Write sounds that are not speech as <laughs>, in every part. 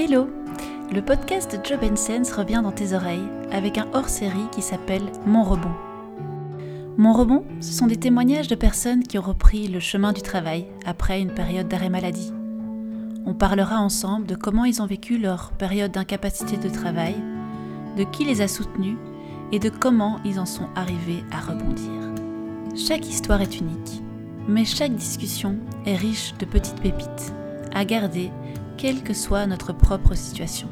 Hello Le podcast Job Sense revient dans tes oreilles avec un hors-série qui s'appelle Mon rebond. Mon rebond, ce sont des témoignages de personnes qui ont repris le chemin du travail après une période d'arrêt maladie. On parlera ensemble de comment ils ont vécu leur période d'incapacité de travail, de qui les a soutenus et de comment ils en sont arrivés à rebondir. Chaque histoire est unique, mais chaque discussion est riche de petites pépites à garder quelle que soit notre propre situation.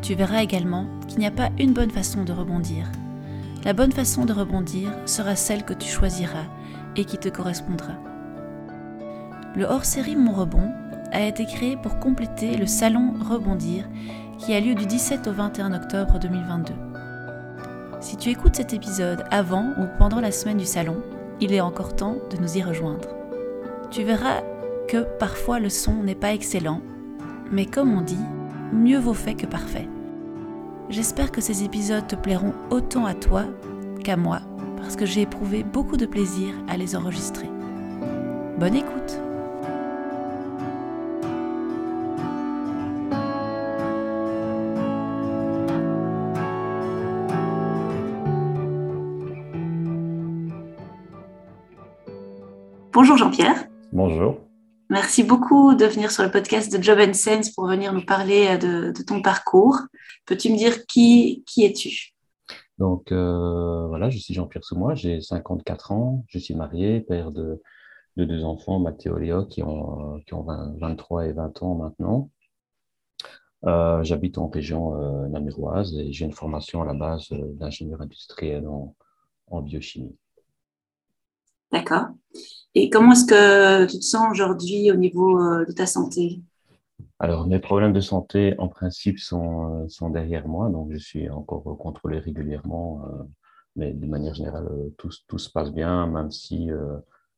Tu verras également qu'il n'y a pas une bonne façon de rebondir. La bonne façon de rebondir sera celle que tu choisiras et qui te correspondra. Le hors-série Mon Rebond a été créé pour compléter le salon Rebondir qui a lieu du 17 au 21 octobre 2022. Si tu écoutes cet épisode avant ou pendant la semaine du salon, il est encore temps de nous y rejoindre. Tu verras que parfois le son n'est pas excellent, mais comme on dit, mieux vaut fait que parfait. J'espère que ces épisodes te plairont autant à toi qu'à moi, parce que j'ai éprouvé beaucoup de plaisir à les enregistrer. Bonne écoute Bonjour Jean-Pierre. Bonjour. Merci beaucoup de venir sur le podcast de Job Sense pour venir nous parler de, ton parcours. Peux-tu me dire qui, qui es-tu? Donc euh, voilà, je suis Jean-Pierre Soumois, j'ai 54 ans, je suis marié, père de, de deux enfants, Mathéo et Léo, qui ont, qui ont 23 et 20 ans maintenant. Euh, j'habite en région euh, namuroise et j'ai une formation à la base d'ingénieur industriel en biochimie. D'accord. Et comment est-ce que tu te sens aujourd'hui au niveau euh, de ta santé? Alors, mes problèmes de santé, en principe, sont, euh, sont derrière moi. Donc, je suis encore contrôlé régulièrement. Euh, mais de manière générale, tout, tout, se passe bien, même si,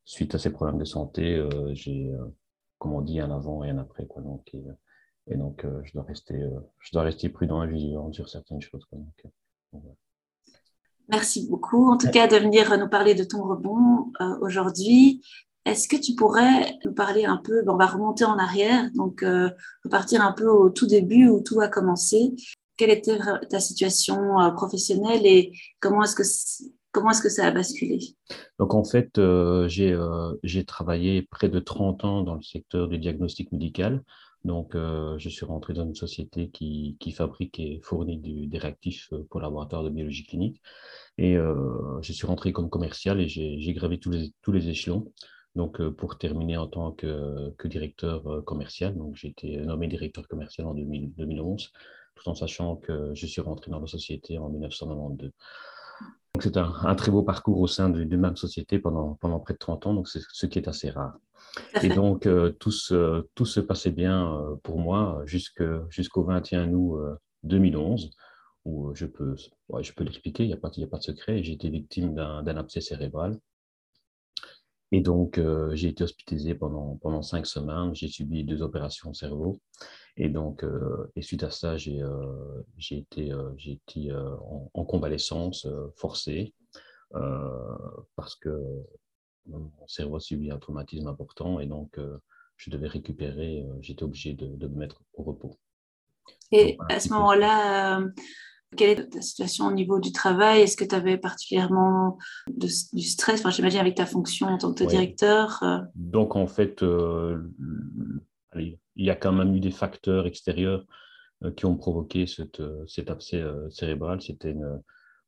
suite à ces problèmes de santé, j'ai, comme on dit, un avant et un après. Quoi. Donc, et, donc, je, dois rester, je dois rester prudent et vigilant sur certaines choses. Quoi. Merci beaucoup, en tout cas, de venir nous parler de ton rebond euh, aujourd'hui. Est-ce que tu pourrais nous parler un peu, on va remonter en arrière, donc euh, repartir un peu au tout début où tout a commencé. Quelle était ta situation euh, professionnelle et comment est-ce que comment est-ce que ça a basculé? Donc en fait, j'ai travaillé près de 30 ans dans le secteur du diagnostic médical. Donc, je suis rentré dans une société qui, qui fabrique et fournit des réactifs pour le laboratoire de biologie clinique. Et euh, je suis rentré comme commercial et j'ai gravé tous les, tous les échelons. Donc, euh, pour terminer en tant que, que directeur euh, commercial, donc j'ai été nommé directeur commercial en 2011, tout en sachant que je suis rentré dans la société en 1992. Donc, c'est un, un, très beau parcours au sein de même société pendant, pendant près de 30 ans, donc c'est ce qui est assez rare. Et donc, tout, se, tout se passait bien pour moi jusqu'au 21 août 2011 où euh, je peux, peux l'expliquer, il n'y a, pas, de secret. J'ai été victime d'un abcès cérébral. Et donc, euh, j'ai été hospitalisé pendant, pendant cinq semaines. J'ai subi deux opérations au cerveau. Et donc, euh, et suite à ça, j'ai été, j'ai été en, convalescence forcée parce que mon cerveau a subi un traumatisme important et donc je devais récupérer. J'étais obligé de, de, me mettre au repos. Et à ce moment-là, quelle est ta situation au niveau du travail? Est-ce que tu avais particulièrement du stress? Enfin, J'imagine avec ta fonction en tant que directeur. Euh. Donc, en fait, euh, il y a quand même eu des facteurs extérieurs euh, qui ont provoqué cette, cet abcès cérébral. C'était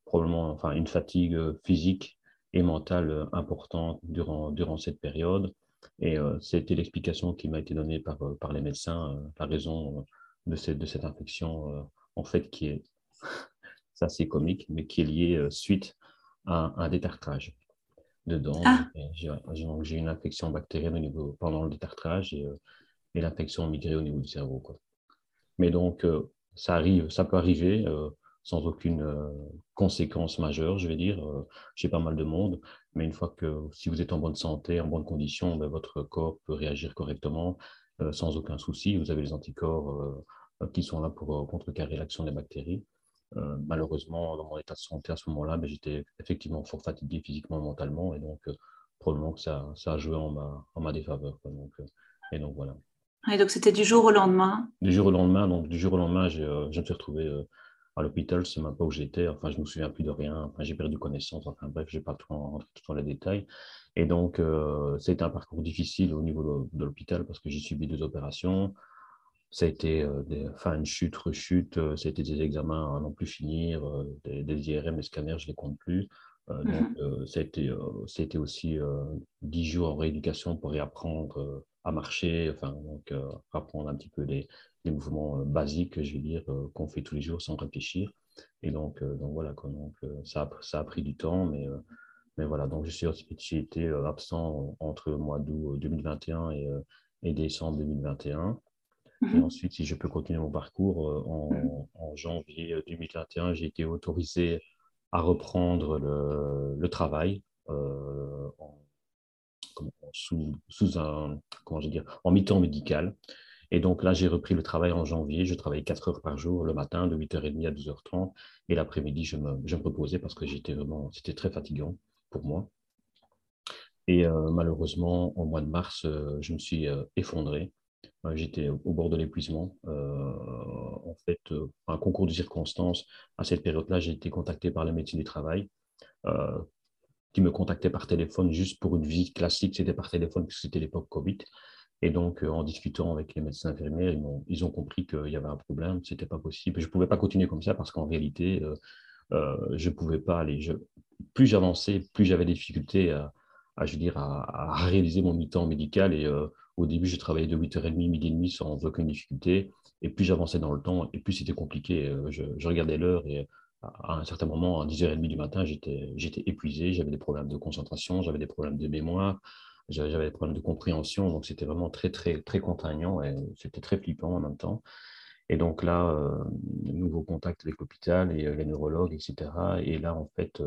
probablement enfin, une fatigue physique et mentale importante durant, durant cette période. Et c'était l'explication qui m'a été donnée par, par les médecins, la raison de cette, de cette infection, en fait, qui est <laughs> c'est assez comique, mais qui est lié euh, suite à un détartrage dedans. Ah. J'ai une infection bactérienne au niveau, pendant le détartrage et, euh, et l'infection a migré au niveau du cerveau. Quoi. Mais donc, euh, ça arrive, ça peut arriver sans aucune conséquence majeure, je vais dire. J'ai pas mal de monde, mais une fois que si vous êtes en bonne santé, en bonne condition, ben, votre corps peut réagir correctement sans aucun souci. Vous avez les anticorps qui sont là pour contrecarrer l'action des bactéries. Euh, malheureusement, dans mon état de santé à ce moment-là, ben, j'étais effectivement fort fatigué physiquement, mentalement, et donc euh, probablement que ça, ça, a joué en ma, en ma défaveur. Donc, euh, et donc voilà. Et donc c'était du jour au lendemain? Du jour au lendemain, donc du jour au lendemain, je me suis retrouvé à l'hôpital, c'est même pas où j'étais, enfin je me souviens plus de rien, enfin j'ai perdu connaissance, enfin bref, je vais pas trop rentrer dans les détails. Et donc, euh, c'était un parcours difficile au niveau de, l'hôpital parce que j'ai subi deux opérations. Ça a été euh, des, enfin, une chute, rechute, euh, ça a été des examens à non plus finir, euh, des, des, IRM, des scanners, je ne les compte plus. Donc, mhm. ça, a été, ça a été aussi dix jours en rééducation pour réapprendre à marcher, enfin, donc apprendre un petit peu les, les mouvements basiques, je vais dire, qu'on fait tous les jours sans réfléchir. Et donc, donc voilà, quoi, donc, ça, a, ça a pris du temps, mais mais voilà, donc j'ai été euh, absent entre le mois d'août 2021 et, euh, et, décembre 2021. Et mhm. ensuite, si je peux continuer mon parcours, euh, en, en, janvier 2021, j'ai été autorisé à reprendre le, le travail en, sous, un, comment je dire, en mi-temps médical. Et donc là, j'ai repris le travail en janvier. Je travaillais 4 heures par jour le matin, de 8h30 à 12h30. Et l'après-midi, je me, je me reposais parce que j'étais vraiment, c'était très fatigant pour moi. Et euh, malheureusement, au mois de mars, euh, je me suis euh, effondré. J'étais au bord de l'épuisement. en fait, un concours de circonstances, à cette période-là, j'ai été contacté par la médecine du travail, qui me contactait par téléphone juste pour une visite classique. C'était par téléphone, puisque c'était l'époque Covid. Et donc, en discutant avec les médecins infirmiers, ils ont, ils ont compris qu'il y avait un problème, c'était pas possible. Je ne pouvais pas continuer comme ça parce qu'en réalité, je ne pouvais pas aller. Je, plus j'avançais, plus j'avais des difficultés à, je veux dire, à, réaliser mon mi-temps médical. Et euh, au début, je travaillais de 8h30, midi et demi sans aucune difficulté. Et plus j'avançais dans le temps, et plus c'était compliqué. Euh, je, regardais l'heure et à un certain moment, à 10h30 du matin, j'étais épuisé, j'avais des problèmes de concentration, j'avais des problèmes de mémoire, j'avais des problèmes de compréhension. Donc c'était vraiment très, très, très contraignant et c'était très flippant en même temps. Et donc là, euh, nouveau contact avec l'hôpital et les neurologues, etc. Et là, en fait,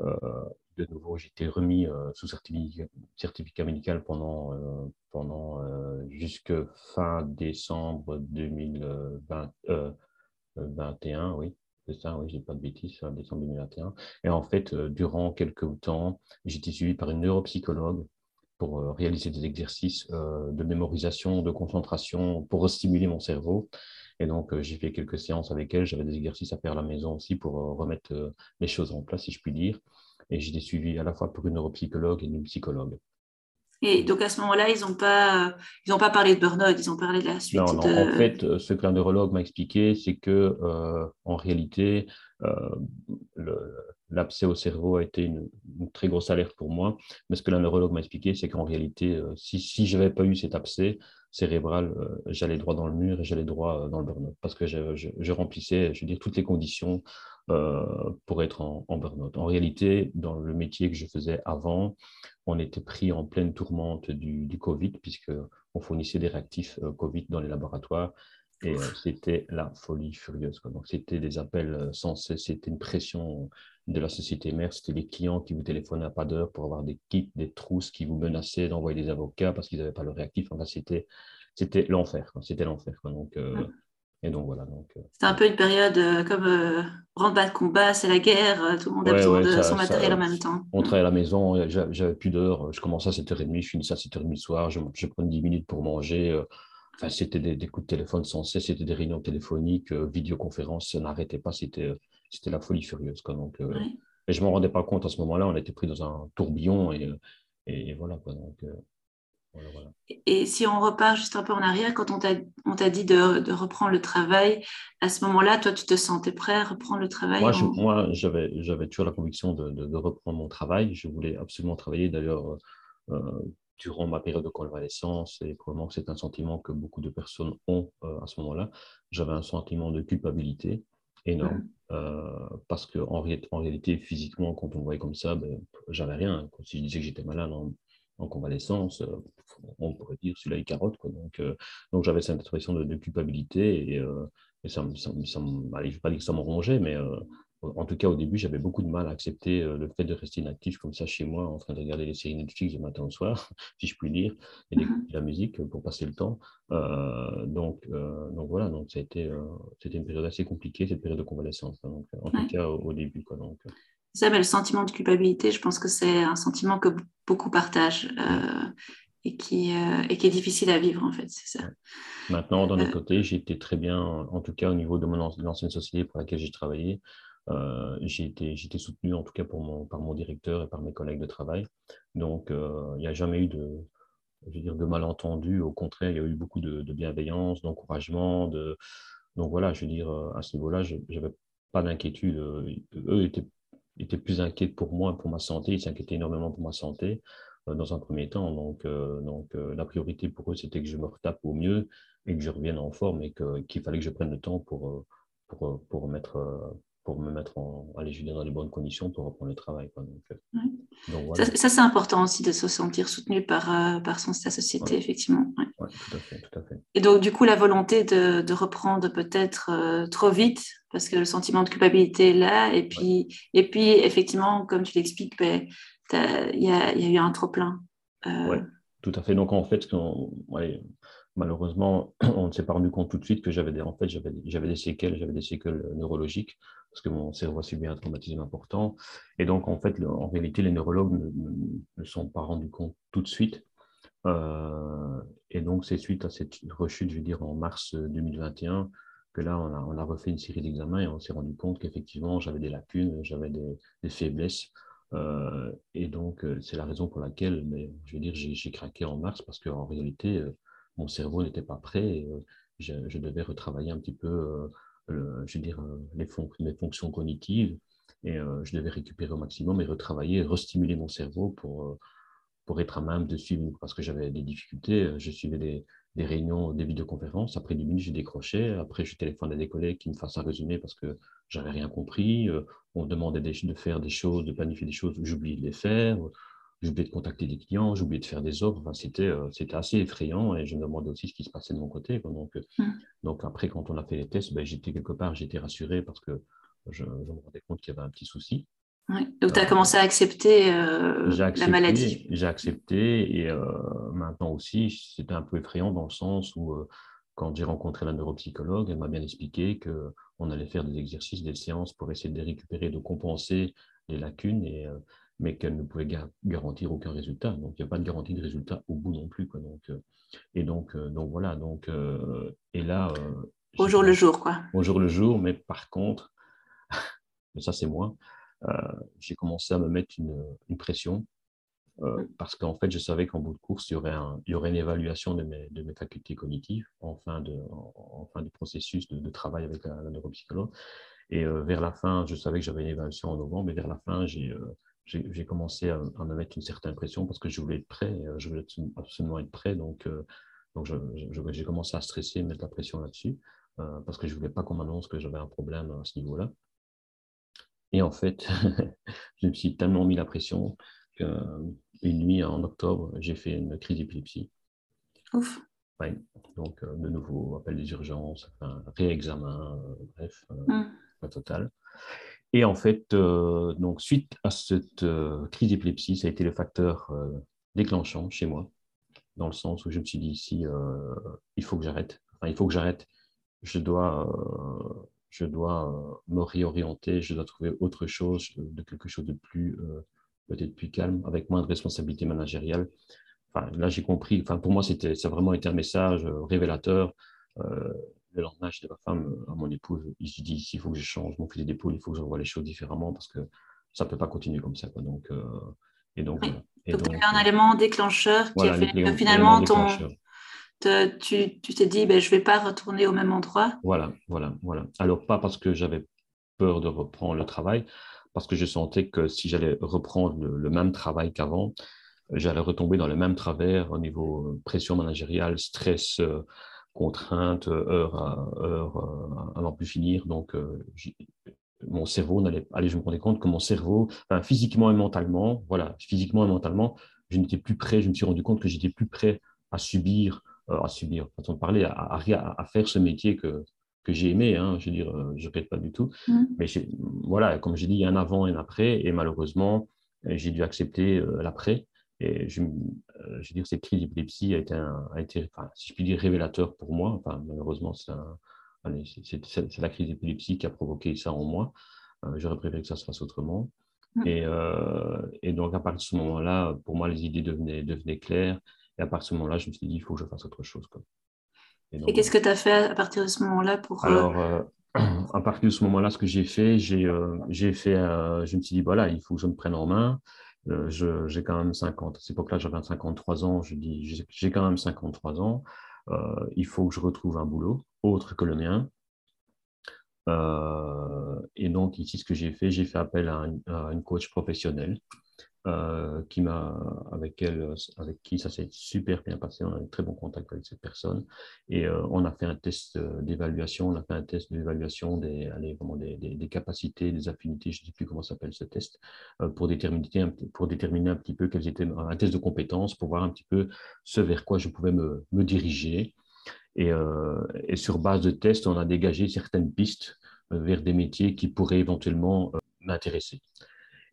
euh, de nouveau, été remis euh, sous certificat, médical pendant, euh, pendant jusque fin décembre 2021, oui. C'est ça, oui, j'ai pas de bêtises, fin décembre 2021. Et en fait, durant quelques temps, j'ai été suivi par une neuropsychologue pour réaliser des exercices de mémorisation, de concentration, pour stimuler mon cerveau. Et donc, j'ai fait quelques séances avec elle. J'avais des exercices à faire à la maison aussi pour remettre les choses en place, si je puis dire. Et j'ai été suivi à la fois pour une neuropsychologue et une psychologue. Et donc à ce moment-là, ils n'ont pas, ils pas parlé de burn-out, ils ont parlé de la suite. Non, non. en fait, ce que la neurologue m'a expliqué, c'est que en réalité, l'abcès au cerveau a été une, très grosse alerte pour moi. Mais ce que la neurologue m'a expliqué, c'est qu'en réalité, si, si je n'avais pas eu cet abcès, cérébrale, euh, j'allais droit dans le mur et j'allais droit euh, dans le burn-out parce que je, remplissais, je veux dire, toutes les conditions euh, pour être en, burn-out. En réalité, dans le métier que je faisais avant, on était pris en pleine tourmente du, du Covid puisqu'on fournissait des réactifs Covid dans les laboratoires et c'était la folie furieuse. Donc, c'était des appels sans cesse, c'était une pression de la société mère, c'était les clients qui vous téléphonaient à pas d'heure pour avoir des kits, des trousses qui vous menaçaient d'envoyer des avocats parce qu'ils n'avaient pas le réactif. Enfin, c'était, c'était l'enfer. C'était l'enfer. Donc, euh, et donc voilà. Donc, euh, C'était un peu une période euh, comme euh, bas de combat, c'est la guerre, tout le monde a besoin de son matériel en même temps. On travaillait à la maison, j'avais plus d'heures. Je commençais à 7h30, je finissais à 7h30 le soir, je, je prenais 10 minutes pour manger. Enfin, c'était des, coups de téléphone sans cesse, c'était des réunions téléphoniques, vidéoconférences, ça n'arrêtait pas, c'était c'était la folie furieuse. Quoi. Donc, euh, Et je ne me rendais pas compte à ce moment-là, on était pris dans un tourbillon et, et, voilà. Quoi. Donc, euh, voilà, Et si on repart juste un peu en arrière, quand on t'a dit de, de, reprendre le travail, à ce moment-là, toi, tu te sentais prêt à reprendre le travail Moi, j'avais toujours la conviction de, de, reprendre mon travail. Je voulais absolument travailler. D'ailleurs, euh, durant ma période de convalescence, et probablement que c'est un sentiment que beaucoup de personnes ont à ce moment-là, j'avais un sentiment de culpabilité énorme. Mmh. Euh, parce qu'en en, réalité, physiquement, quand on me voyait comme ça, ben, j'avais rien. Si je disais que j'étais malade en, convalescence, euh, on pourrait dire celui-là est carotte. Quoi. Donc, euh, donc j'avais cette impression de, culpabilité et, et ça, ça, ça, je vais pas dire que ça me rongeait, mais en tout cas, au début, j'avais beaucoup de mal à accepter euh, le fait de rester inactif comme ça chez moi, en train de regarder les séries Netflix du matin au soir, <laughs> si je puis dire, et d'écouter mhm. la musique pour passer le temps. Euh, donc, euh, donc voilà, donc ça a été, c'était une période assez compliquée, cette période de convalescence, hein, donc, en tout cas au, début. Quoi, donc. Ça, mais le sentiment de culpabilité, je pense que c'est un sentiment que beaucoup partagent. et qui, et qui est difficile à vivre, en fait, c'est ça. Maintenant, d'un autre côté, j'ai été très bien, en tout cas au niveau de mon ancienne société pour laquelle j'ai travaillé, j'ai été, été, soutenu en tout cas pour mon, par mon directeur et par mes collègues de travail. Donc, il n'y a jamais eu de, je veux dire, de malentendus. Au contraire, il y a eu beaucoup de, bienveillance, d'encouragement. De... Donc voilà, je veux dire, à ce niveau-là, je n'avais pas d'inquiétude. Eux étaient, étaient, plus inquiets pour moi, pour ma santé. Ils s'inquiétaient énormément pour ma santé dans un premier temps. Donc, donc la priorité pour eux, c'était que je me retape au mieux et que je revienne en forme et qu'il fallait que je prenne le temps pour mettre pour me mettre en, aller dans les bonnes conditions pour reprendre le travail. Euh, donc, Ça, c'est important aussi de se sentir soutenu par, euh, par son, sa société, effectivement. Tout à, fait, tout à fait. Et donc, du coup, la volonté de, de reprendre peut-être euh, trop vite, parce que le sentiment de culpabilité est là, et puis, et puis effectivement, comme tu l'expliques, ben, il y, a, y, a eu un trop-plein. Oui, tout à fait. Donc, en fait, malheureusement, <clears throat> on ne s'est pas rendu compte tout de suite que j'avais des, en fait, j'avais des séquelles, j'avais des séquelles neurologiques parce que mon cerveau a subi un traumatisme important. Et donc, en fait, en réalité, les neurologues ne, sont pas rendus compte tout de suite. Euh, et donc, c'est suite à cette rechute, je veux dire, en mars 2021, que là, on a, on a refait une série d'examens et on s'est rendu compte qu'effectivement, j'avais des lacunes, j'avais des, faiblesses. Euh, et donc, euh, c'est la raison pour laquelle, mais, je veux dire, j'ai craqué en mars parce qu'en réalité, mon cerveau n'était pas prêt. je, je, devais retravailler un petit peu je veux dire, euh, les, fonctions cognitives. Et euh, je devais récupérer au maximum et retravailler, restimuler mon cerveau pour, euh, pour être à même de suivre, parce que j'avais des difficultés. Je suivais des, réunions, des vidéoconférences. Après 10 minutes, j'ai décroché. Après, je téléphone à des collègues qui me fassent un résumé parce que j'avais rien compris. On demandait de faire des choses, de planifier des choses, j'oubliais de les faire j'ai oublié de contacter des clients, j'ai oublié de faire des offres. Enfin, c'était, euh, c'était assez effrayant et je me demandais aussi ce qui se passait de mon côté. Donc, euh, mmh. donc après, quand on a fait les tests, ben, j'étais quelque part, j'étais rassuré parce que je, me rendais compte qu'il y avait un petit souci. Donc, tu as commencé à accepter, euh, la maladie. J'ai accepté et maintenant aussi, c'était un peu effrayant dans le sens où quand j'ai rencontré la neuropsychologue, elle m'a bien expliqué qu'on allait faire des exercices, des séances pour essayer de récupérer, de compenser les lacunes. Et, mais qu'elle ne pouvait garantir aucun résultat. Donc, il n'y a pas de garantie de résultat au bout non plus. Quoi. Donc, euh, et donc, euh, donc, voilà. Donc, euh, et là. au jour le jour, quoi. Au jour le jour, mais par contre, <laughs> mais ça c'est moi, j'ai commencé à me mettre une, une pression mm. parce qu'en fait, je savais qu'en bout de course, il y aurait, un, il y aurait une évaluation de mes, de mes facultés cognitives en fin, de, en, fin du processus de, travail avec la, neuropsychologue. Et vers la fin, je savais que j'avais une évaluation en novembre, mais vers la fin, j'ai j'ai commencé à, me mettre une certaine pression parce que je voulais être prêt, euh, je voulais absolument être prêt. Donc, euh, donc j'ai commencé à stresser, mettre la pression là-dessus euh, parce que je ne voulais pas qu'on m'annonce que j'avais un problème à ce niveau-là. Et en fait, <laughs> je me suis tellement mis la pression qu'une nuit en octobre, j'ai fait une crise d'épilepsie. Ouf. donc, de nouveau, appel des urgences, réexamen, bref, mmh. la totale. Et en fait, euh, donc, suite à cette euh, crise d'épilepsie, ça a été le facteur euh, déclenchant chez moi, dans le sens où je me suis dit il faut que j'arrête. Enfin, il faut que j'arrête. Je dois, je dois me réorienter, je dois trouver autre chose, de quelque chose de plus, peut-être plus calme, avec moins de responsabilité managériale. Enfin, là, j'ai compris. Enfin, pour moi, ça a vraiment été un message révélateur le lendemain, de ma femme, à mon épouse, il se dit, il faut que je change mon fusil d'épaule, il faut que je vois les choses différemment parce que ça ne peut pas continuer comme ça. Quoi. Donc, euh, et donc, y a un élément déclencheur qui a fait que finalement, ton, tu, tu t'es dit, ben, je ne vais pas retourner au même endroit. Voilà, voilà, voilà. Alors, pas parce que j'avais peur de reprendre le travail, parce que je sentais que si j'allais reprendre le, même travail qu'avant, j'allais retomber dans le même travers au niveau euh, pression managériale, stress, euh, contraintes, heure à heure à n'en plus finir. Donc, euh, mon cerveau n'allait. Allez, je me rendais compte que mon cerveau, physiquement et mentalement, voilà, physiquement et mentalement, je n'étais plus prêt. Je me suis rendu compte que j'étais plus prêt à subir, euh, à subir, façon de parler, à, à, à, faire ce métier que, que j'ai aimé. Hein, je veux dire, euh, je ne répète pas du tout. Mmh. Mais voilà, comme j'ai dit, il y a un avant et un après. Et malheureusement, j'ai dû accepter l'après. Et je, euh, je veux dire, cette crise d'épilepsie a été, a été enfin, si je puis dire, révélateur pour moi. Enfin, malheureusement, c'est la crise d'épilepsie qui a provoqué ça en moi. Euh, j'aurais préféré que ça se fasse autrement. Mm. Et, euh, et, donc, à partir de ce moment-là, pour moi, les idées devenaient, devenaient claires. Et à partir de ce moment-là, je me suis dit, il faut que je fasse autre chose. Et, qu'est-ce que tu as fait à partir de ce moment-là pour... Alors, <clears throat> à partir de ce moment-là, ce que j'ai fait, j'ai fait, je me suis dit, voilà, il faut que je me prenne en main. J'ai quand même 50, à cette époque-là, j'avais 53 ans. Je dis, j'ai quand même 53 ans. il faut que je retrouve un boulot autre que le mien. Euh, et donc, ici, ce que j'ai fait, j'ai fait appel à, une coach professionnelle euh, qui m'a, avec, elle, avec qui ça s'est super bien passé. On a eu très bon contact avec cette personne. Et euh, on a fait un test d'évaluation. On a fait un test d'évaluation des, des, des, capacités, des affinités, je ne sais plus comment s'appelle ce test, pour, déterminer, pour déterminer un petit peu quels étaient, un test de compétences, pour voir un petit peu ce vers quoi je pouvais me, me diriger. Euh, et, sur base de tests, on a dégagé certaines pistes euh, vers des métiers qui pourraient éventuellement euh, m'intéresser.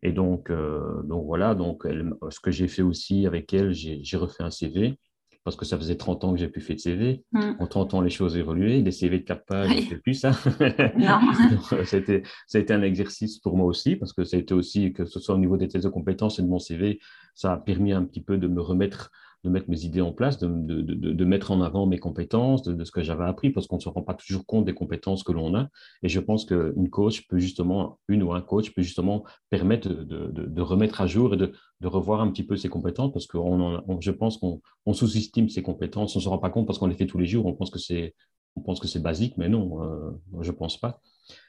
Et donc, donc voilà, donc ce que j'ai fait aussi avec elle, j'ai refait un CV parce que ça faisait 30 ans que j'ai plus fait de CV. Mm. En 30 ans, les choses évolué. Les CV de 4 pages, je ne fais plus ça. <laughs> <laughs> C'était, ça a été un exercice pour moi aussi, parce que ça a été aussi, que ce soit au niveau des tests de compétences et de mon CV, ça a permis un petit peu de me remettre de mettre mes idées en place, de, de, de, mettre en avant mes compétences, de, ce que j'avais appris, parce qu'on ne se rend pas toujours compte des compétences que l'on a. Et je pense qu'une coach peut justement, une ou un coach peut justement permettre de, remettre à jour et de, revoir un petit peu ses compétences, parce que on, je pense qu'on sous-estime ses compétences, on ne se rend pas compte parce qu'on les fait tous les jours, on pense que c'est on pense que c'est basique, mais non, euh, je ne pense pas.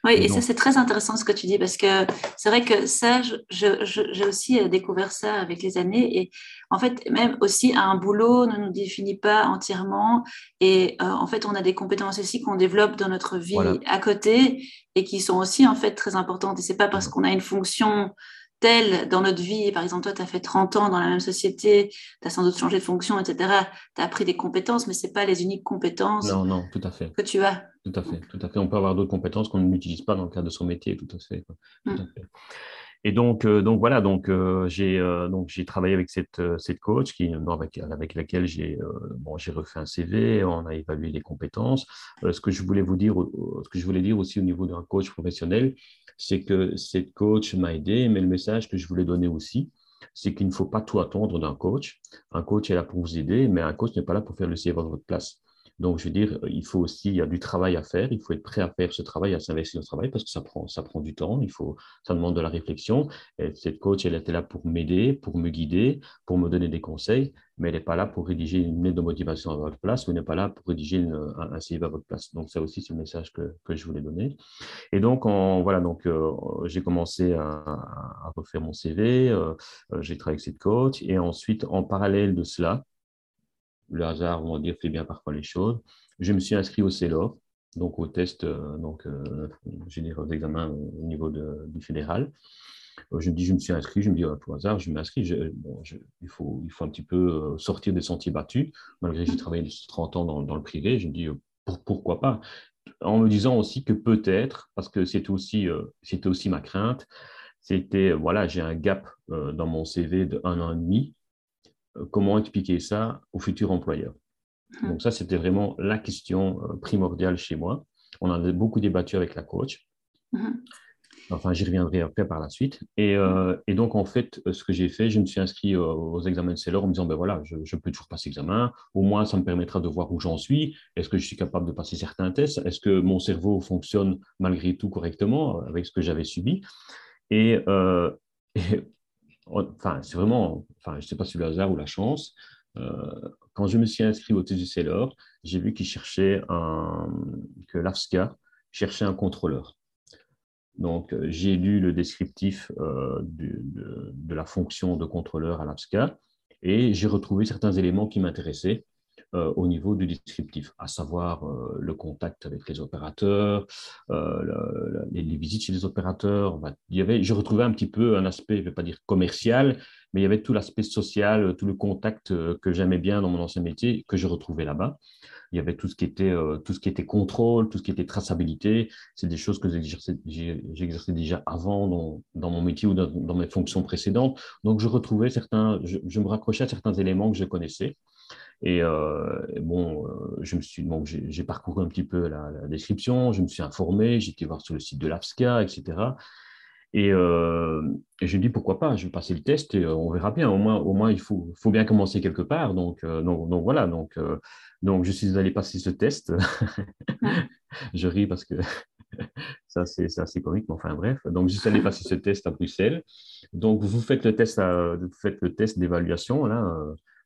Oui, et, ça c'est très intéressant ce que tu dis parce que c'est vrai que ça, j'ai aussi euh, découvert ça avec les années. Et en fait même aussi un boulot ne nous définit pas entièrement. Et euh, en fait on a des compétences aussi qu'on développe dans notre vie à côté et qui sont aussi en fait très importantes. Et c'est pas parce qu'on a une fonction telle dans notre vie, par exemple, toi, tu as fait 30 ans dans la même société, tu as sans doute changé de fonction, etc. Tu as appris des compétences, mais ce pas les uniques compétences non, non, tout à fait. que tu as. Tout à fait, tout à fait. On peut avoir d'autres compétences qu'on n'utilise pas dans le cadre de son métier, tout à fait. Tout à mm. Et donc, euh, donc voilà, donc euh, j'ai euh, donc j'ai travaillé avec cette cette coach qui avec, avec laquelle j'ai bon j'ai refait un CV, on a évalué les compétences. ce que je voulais vous dire, ce que je voulais dire aussi au niveau d'un coach professionnel, c'est que cette coach m'a aidé, mais le message que je voulais donner aussi, c'est qu'il ne faut pas tout attendre d'un coach. Un coach est là pour vous aider, mais un coach n'est pas là pour faire le CV à votre place. Donc, je veux dire, il faut aussi, il y a du travail à faire, il faut être prêt à faire ce travail, à s'investir dans ce travail parce que ça prend, ça prend du temps, il faut, ça demande de la réflexion. Et cette coach, elle était là pour m'aider, pour me guider, pour me donner des conseils, mais elle n'est pas là pour rédiger une lettre de motivation à votre place ou elle n'est pas là pour rédiger un, CV à votre place. Donc, ça aussi, c'est le message que, que, je voulais donner. Et donc, en, voilà, donc euh, j'ai commencé à, à, refaire mon CV, euh, euh, j'ai travaillé avec cette coach et ensuite, en parallèle de cela, le hasard, on va dire, fait bien parfois les choses. Je me suis inscrit au CELOR, donc au test, euh, donc, euh, des examens au niveau du fédéral. Euh, je me dis, je me suis inscrit, je me dis, au hasard, je m'inscris. Bon, il, faut, il faut un petit peu sortir des sentiers battus, malgré que j'ai travaillé 30 ans dans, le privé. Je me dis, pourquoi pas? En me disant aussi que peut-être, parce que c'était aussi, c'était aussi ma crainte, c'était, voilà, j'ai un gap dans mon CV de un an et demi euh, comment expliquer ça au futur employeur hum. Donc ça, c'était vraiment la question euh, primordiale chez moi. On en a beaucoup débattu avec la coach. Hum. Enfin, j'y reviendrai après par la suite. Et, euh, donc, en fait, ce que j'ai fait, je me suis inscrit aux examens de Seller en me disant, ben voilà, je, peux toujours passer l'examen. Au moins, ça me permettra de voir où j'en suis. Est-ce que je suis capable de passer certains tests? Est-ce que mon cerveau fonctionne malgré tout correctement avec ce que j'avais subi? Et, <laughs> et enfin, c'est vraiment, enfin, je ne sais pas si le hasard ou la chance. Euh, quand je me suis inscrit au TGC j'ai vu qu'ils cherchaient un, que l'AFSCA cherchait un contrôleur. Donc, euh, j'ai lu le descriptif euh, de, de, la fonction de contrôleur à l'AFSCA et j'ai retrouvé certains éléments qui m'intéressaient. Euh, au niveau du descriptif, à savoir euh, le contact avec les opérateurs, euh, les, visites chez les opérateurs. Il y avait, je retrouvais un petit peu un aspect, je ne vais pas dire commercial, mais il y avait tout l'aspect social, tout le contact que j'aimais bien dans mon ancien métier, que je retrouvais là-bas. Il y avait tout ce qui était, tout ce qui était contrôle, tout ce qui était traçabilité. C'est des choses que j'exerçais déjà avant dans, dans, mon métier ou dans, mes fonctions précédentes. Donc, je retrouvais certains, je me raccrochais à certains éléments que je connaissais. Et, euh, bon, euh, je me suis, donc j'ai parcouru un petit peu la, description, je me suis informé, j'ai été voir sur le site de l'AFSCA, etc. Et, euh, et je dis pourquoi pas, je vais passer le test et on verra bien. Au moins, au moins il faut, faut bien commencer quelque part. Donc, donc, donc, voilà, donc, donc je suis allé passer ce test. <laughs> je ris parce que <laughs> ça, c'est assez comique, mais enfin bref. Donc, je suis allé passer ce test à Bruxelles. Donc, vous faites le test, vous faites le test d'évaluation. Là,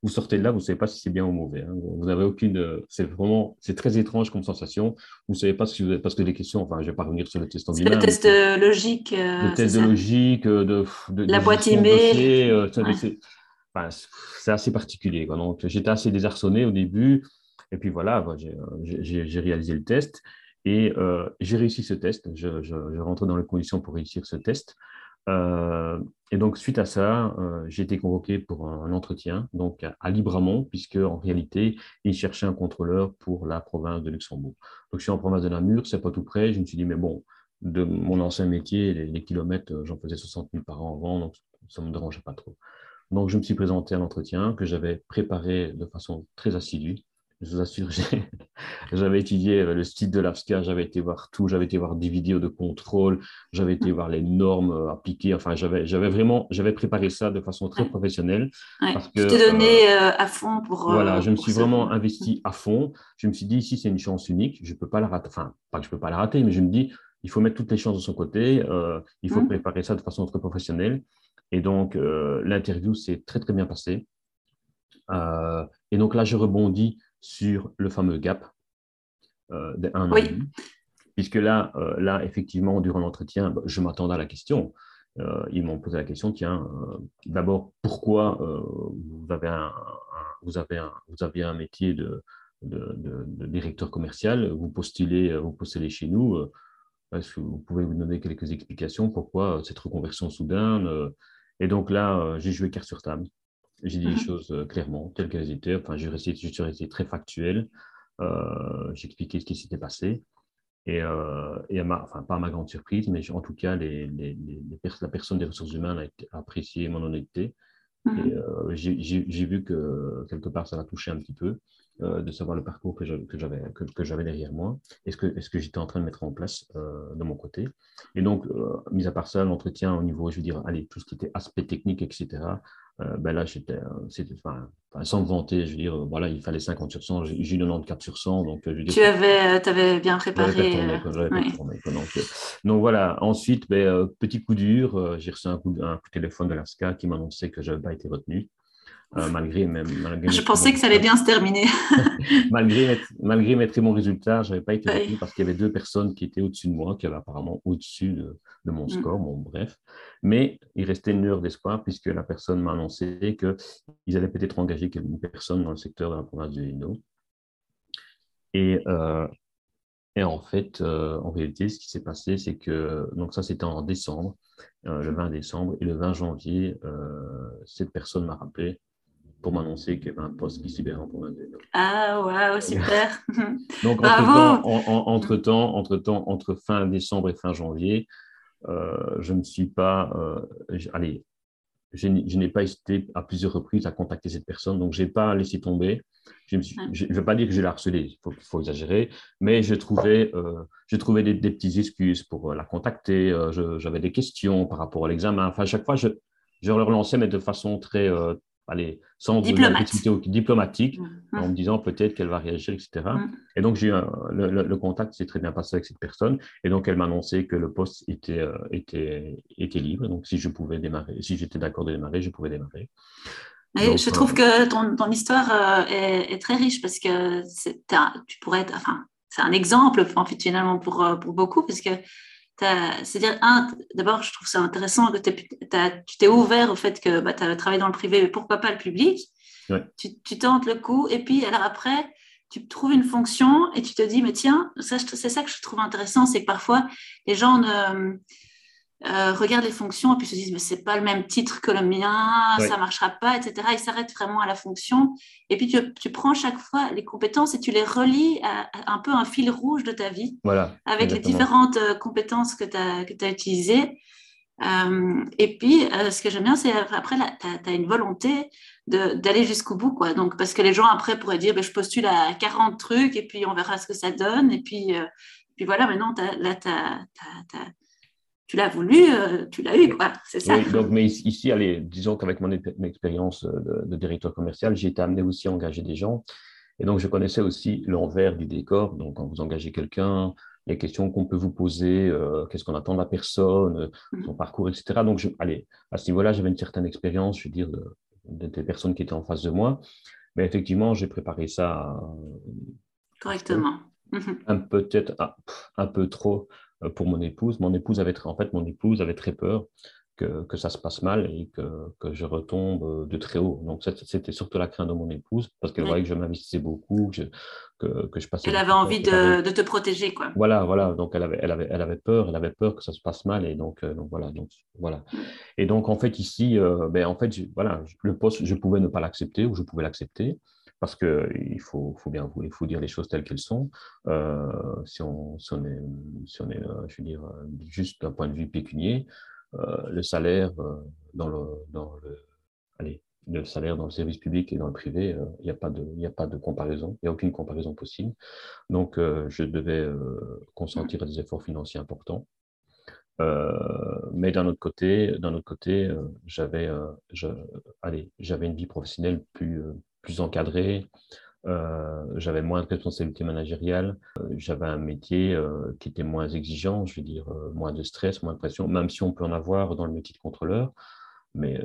vous sortez de là, vous ne savez pas si c'est bien ou mauvais. Hein. Vous n'avez aucune. C'est vraiment. C'est très étrange comme sensation. Vous ne savez pas si vous Parce que les questions. Enfin, je ne vais pas revenir sur le test en lui-même. Le test logique. Euh, le test de logique, euh, de, de, La boîte email. C'est assez particulier. Donc, j'étais assez désarçonné au début. Et puis voilà, j'ai réalisé le test. Et euh, j'ai réussi ce test. Je, je, rentrais dans les conditions pour réussir ce test. Euh, et donc, suite à ça, euh, j'ai été convoqué pour un, entretien donc à, Libramont, puisque en réalité, ils cherchaient un contrôleur pour la province de Luxembourg. Donc, je suis en province de Namur, c'est pas tout près. Je me suis dit, mais bon, de mon ancien métier, les, kilomètres, j'en faisais 60 000 par an avant, donc ça ne me dérangeait pas trop. Donc, je me suis présenté à l'entretien que j'avais préparé de façon très assidue je vous assure, <laughs> j'avais étudié euh, le site de l'AFSCA, j'avais été voir tout, j'avais été voir des vidéos de contrôle, j'avais été voir les normes euh, appliquées, enfin, j'avais vraiment, j'avais préparé ça de façon très professionnelle. Parce que, tu t'es donné euh, à fond pour... Voilà, je me suis vraiment investi à fond. Je me suis dit, ici, c'est une chance unique, je ne peux pas la rater, enfin, pas que je ne peux pas la rater, mais je me dis, il faut mettre toutes les chances de son côté, il faut mmh. préparer ça de façon très professionnelle. Et donc, l'interview s'est très, très bien passée. et donc là, je rebondis sur le fameux gap euh, an. Puisque là, euh, là, effectivement, durant l'entretien, bah, je m'attendais à la question. Euh, ils m'ont posé la question, tiens, d'abord, pourquoi vous, avez un, vous, avez un, vous avez un métier de, de, directeur commercial, vous postulez, vous postulez chez nous, est-ce que vous pouvez vous donner quelques explications pourquoi cette reconversion soudaine Et donc là, j'ai joué carte sur table. J'ai dit les mhm. choses clairement, telles qu'elles étaient. Enfin, je suis resté très factuel. Euh, j'ai expliqué ce qui s'était passé. Et, euh, et enfin, pas à ma grande surprise, mais en tout cas, les, les, les, la personne des ressources humaines a, apprécié mon honnêteté. Mhm. Et euh, j'ai vu que quelque part, ça l'a touché un petit peu. Euh, de savoir le parcours que j'avais que, que j'avais derrière moi est ce que, est -ce que j'étais en train de mettre en place de mon côté? Et donc, mis à part ça, l'entretien au niveau, je veux dire, allez, tout ce qui était aspect technique, etc., ben là, j'étais, enfin, sans me vanter, je veux dire, voilà, il fallait 50 sur 100, j'ai eu 94 sur 100. Donc, je veux dire, tu avais, avais bien préparé. donc, voilà, ensuite, ben, petit coup dur, j'ai reçu un coup, un coup de téléphone de l'ASCA qui m'annonçait que je n'avais pas été retenu. Euh, malgré, même, Je pensais que ça allait bien se terminer. <laughs> malgré, malgré mes très bons résultats, je n'avais pas été retenu parce qu'il y avait deux personnes qui étaient au-dessus de moi, qui avaient apparemment au-dessus de, de, mon mm. score, bon, bref. Mais il restait une heure d'espoir puisque la personne m'a annoncé qu'ils allaient peut-être engager une personne dans le secteur de la province de Lino. Et, euh, et en fait, euh, en réalité, ce qui s'est passé, c'est que, donc ça c'était en décembre, le 20 décembre, et le 20 janvier, cette personne m'a rappelé pour m'annoncer qu'il y avait un poste qui s'y libérait en province Ah, waouh, super <laughs> Donc, entre-temps, entre temps, entre temps, entre fin décembre et fin janvier, euh, je ne suis pas... Euh, allez, je n'ai pas hésité à plusieurs reprises à contacter cette personne, donc je n'ai pas laissé tomber. Je ne veux pas dire que je l'ai harcelée, il faut, exagérer, mais je trouvais, euh, je trouvais des, petites excuses pour la contacter. J'avais des questions par rapport à l'examen. Enfin, à chaque fois, je, je le relançais, mais de façon très, allez, sans diplomatique, mmh. en me disant peut-être qu'elle va réagir, etc. Mmh. Et donc, j'ai le, contact s'est très bien passé avec cette personne. Et donc, elle m'a annoncé que le poste était, euh, était, était libre. Donc, si je pouvais démarrer, si j'étais d'accord de démarrer, je pouvais démarrer. je trouve euh, que ton, ton histoire euh, est, est, très riche parce que tu pourrais être, enfin, c'est un exemple en fait, finalement pour, pour beaucoup parce que c'est-à-dire, d'abord, je trouve ça intéressant que tu t'es ouvert au fait que bah, tu as travaillé dans le privé, mais pourquoi pas le public? Tu, tentes le coup, et puis alors après, tu trouves une fonction et tu te dis, mais tiens, c'est ça que je trouve intéressant, c'est que parfois, les gens ne euh, regardent les fonctions et puis se disent mais c'est pas le même titre que le mien, ça marchera pas, etc. Ils s'arrêtent vraiment à la fonction et puis tu, tu, prends chaque fois les compétences et tu les relis à, un peu un fil rouge de ta vie voilà, avec les différentes euh, compétences que tu as, que as utilisées. Euh, et puis, ce que j'aime bien, c'est après, tu as, une volonté d'aller jusqu'au bout. Quoi. Donc, parce que les gens, après, pourraient dire, ben, je postule à 40 trucs et puis on verra ce que ça donne. Et puis, puis voilà, maintenant, là, tu as, tu l'as voulu, euh, tu l'as eu, quoi. C'est ça. Oui, donc, mais ici, allez, disons qu'avec mon, expérience de, directeur commercial, j'ai été amené aussi à engager des gens. Et donc, je connaissais aussi l'envers du décor. Donc, quand vous engagez quelqu'un, les questions qu'on peut vous poser, euh, qu'est-ce qu'on attend de la personne, mm. son parcours, etc. Donc, je, allez, à ce niveau-là, j'avais une certaine expérience, je veux dire, des personnes qui étaient en face de moi. Mais effectivement, j'ai préparé ça. Correctement. Un peut-être un peu trop euh, pour mon épouse. Mon épouse avait, en fait, mon épouse avait très peur que, que ça se passe mal et que, que, je retombe euh, de très haut. Donc, c'était surtout la crainte de mon épouse parce qu'elle voyait que je m'investissais beaucoup, que je, que, je passais. Elle avait envie de, de, te protéger, quoi. Voilà, voilà. Donc, elle avait, elle, avait, elle avait peur, elle avait peur que ça se passe mal et donc, euh, donc voilà. Donc, voilà. Mm. Et donc, en fait, ici, ben, en fait, voilà, le poste, je pouvais ne pas l'accepter ou je pouvais l'accepter parce qu'il faut, faut, bien il faut dire les choses telles qu'elles sont. Euh, si, on, si, on, est, euh, je veux dire, juste d'un point de vue pécunier, euh, le salaire dans le, dans le, allez, le salaire dans le service public et dans le privé, il n'y a, pas de, a pas de comparaison, il n'y a aucune comparaison possible. Donc, je devais consentir à des efforts financiers importants. mais d'un autre côté, d'un autre j'avais, j'avais une vie professionnelle plus, plus encadré, euh, j'avais moins de responsabilités managériales, euh, j'avais un métier euh, qui était moins exigeant, je veux dire, moins de stress, moins de pression, même si on peut en avoir dans le métier de contrôleur. Mais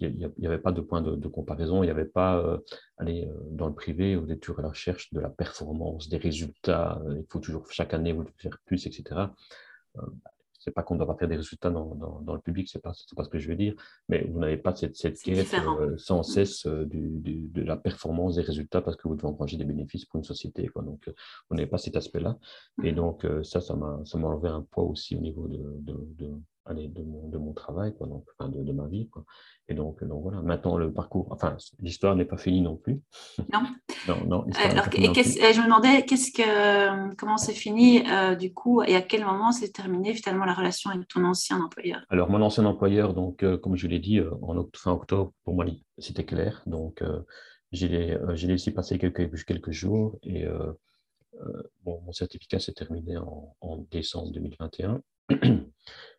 il n'y avait pas de point de, comparaison, il n'y avait pas, aller dans le privé, vous êtes toujours à la recherche de la performance, des résultats, il faut toujours chaque année vous faire plus, etc c'est pas qu'on ne doit pas faire des résultats dans, dans, le public, c'est pas, pas ce que je veux dire, mais vous n'avez pas cette, cette quête euh, sans cesse euh, du, de la performance des résultats parce que vous devez engranger des bénéfices pour une société. Quoi. Donc, euh, vous n'avez pas cet aspect-là. Et mmh. donc, ça, ça m'a enlevé un poids aussi au niveau de, de, allez, de, mon, de mon travail, quoi, donc, enfin, de, de ma vie. Quoi. Et donc, donc voilà, maintenant le parcours, enfin, l'histoire n'est pas finie non plus. Non. <laughs> non, non. Alors, et je me demandais qu'est-ce que, comment c'est fini euh, du coup et à quel moment s'est terminée finalement la relation avec ton ancien employeur? Alors, mon ancien employeur, donc, euh, comme je l'ai dit, euh, en fin octobre, pour moi, c'était clair. Donc, j'ai laissé passer quelques, quelques jours et bon, mon certificat s'est terminé en, en décembre 2021.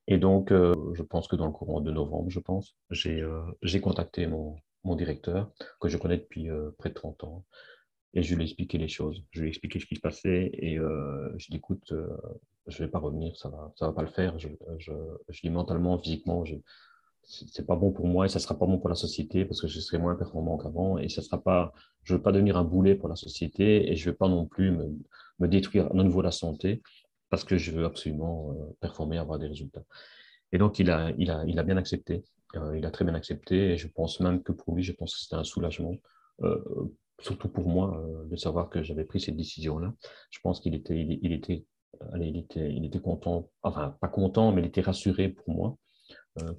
Et donc, euh, je pense que dans le courant de novembre, je pense, j'ai euh, contacté mon, mon, directeur, que je connais depuis euh, près de 30 ans, et je lui ai expliqué les choses. Je lui ai expliqué ce qui se passait, et je lui ai dit, écoute, je ne vais pas revenir, ça ne va, ça va pas le faire. Je, je, je dis mentalement, physiquement, je, c'est pas bon pour moi et ça sera pas bon pour la société parce que je serai moins performant qu'avant et ça sera pas, je veux pas devenir un boulet pour la société et je veux pas non plus me, me détruire à nouveau la santé parce que je veux absolument euh, performer, avoir des résultats. Et donc, il a, il a, il a bien accepté. Euh, il a très bien accepté. Et je pense même que pour lui, je pense que c'était un soulagement, euh, surtout pour moi, de savoir que j'avais pris cette décision-là. Je pense qu'il était, il, était, allez, il, était, il était content, enfin, pas content, mais il était rassuré pour moi.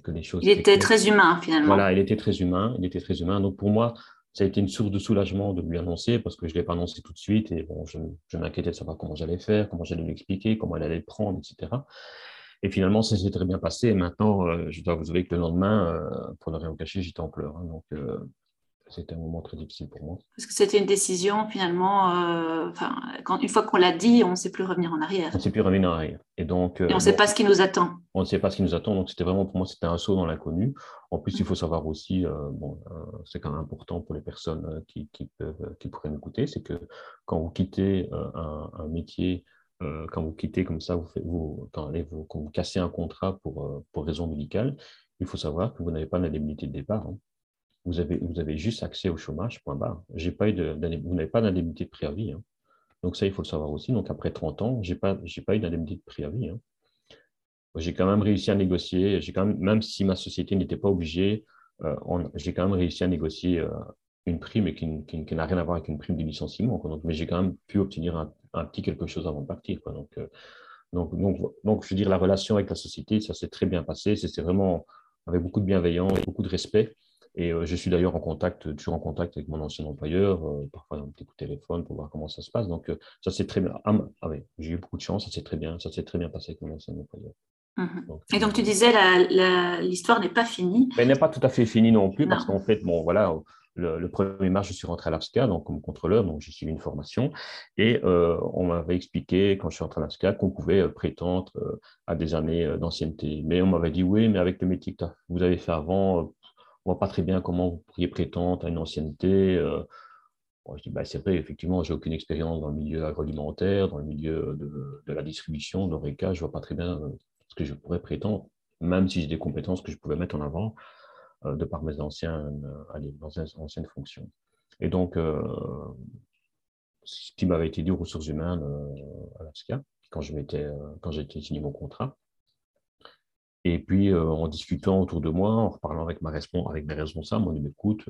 que les choses il était très humain finalement. Voilà, il était très humain, il était très humain. Donc pour moi, ça a été une source de soulagement de lui annoncer parce que je ne l'ai pas annoncé tout de suite et bon, je, m'inquiétais de savoir comment j'allais faire, comment j'allais lui expliquer, comment elle allait le prendre, etc. Et finalement, ça s'est très bien passé. Et maintenant, euh, je dois vous avouer que le lendemain, euh, pour ne rien cacher, j'étais en pleurs. Hein. donc, euh, c'était un moment très difficile pour moi. Parce que c'était une décision finalement, euh, quand, une fois qu'on l'a dit, on ne sait plus revenir en arrière. On ne sait plus revenir en arrière. Et, donc, euh, on ne sait pas ce qui nous attend. On ne sait pas ce qui nous attend. Donc c'était vraiment pour moi, c'était un saut dans l'inconnu. En plus, il faut savoir aussi, euh, bon, c'est quand même important pour les personnes qui, qui, peuvent, qui pourraient m'écouter, c'est que quand vous quittez un, un, métier, quand vous quittez comme ça, vous, faites, vous, quand, allez, vous, quand vous cassez un contrat pour, pour raison médicale, il faut savoir que vous n'avez pas d'indemnité de départ. Hein vous avez, juste accès au chômage, point barre. Vous n'avez pas d'indemnité de préavis. Hein. Donc ça, il faut le savoir aussi. Donc après 30 ans, je n'ai pas, eu d'indemnité de préavis. Hein. J'ai quand même réussi à négocier, même, si ma société n'était pas obligée, euh, j'ai quand même réussi à négocier euh, une prime qui, n'a rien à voir avec une prime de licenciement. Mais j'ai quand même pu obtenir un, petit quelque chose avant de partir. Donc, euh, donc, je veux dire, la relation avec la société, ça s'est très bien passé. C'était vraiment avec beaucoup de bienveillance, beaucoup de respect. Et euh, je suis d'ailleurs en contact, toujours en contact avec mon ancien employeur, euh, parfois un petit coup de téléphone pour voir comment ça se passe. Donc, euh, ça c'est très bien. Ah, ah oui, j'ai eu beaucoup de chance, ça s'est très bien, ça s'est très bien passé avec mon ancien employeur. Mhm. et donc, tu disais, l'histoire n'est pas finie. Elle n'est pas tout à fait finie non plus, parce qu'en fait, bon, voilà, le, 1er mars, je suis rentré à l'AFSCA donc comme contrôleur, donc j'ai suivi une formation. Et on m'avait expliqué, quand je suis rentré à l'AFSCA, qu'on pouvait prétendre à des années d'ancienneté. Mais on m'avait dit, oui, mais avec le métier que vous avez fait avant, ne voit pas très bien comment vous pourriez prétendre à une ancienneté je dis, bah, c'est vrai, effectivement, j'ai aucune expérience dans le milieu agroalimentaire, dans le milieu de, la distribution, d'ORECA, je ne vois pas très bien euh, ce que je pourrais prétendre, même si j'ai des compétences que je pouvais mettre en avant euh, de par mes anciennes, euh, anciennes fonctions. Et donc, ce qui m'avait été dit aux ressources humaines à l'ASCA, quand été signé mon contrat. Et puis, en discutant autour de moi, en reparlant avec, mes responsables, on dit, écoute,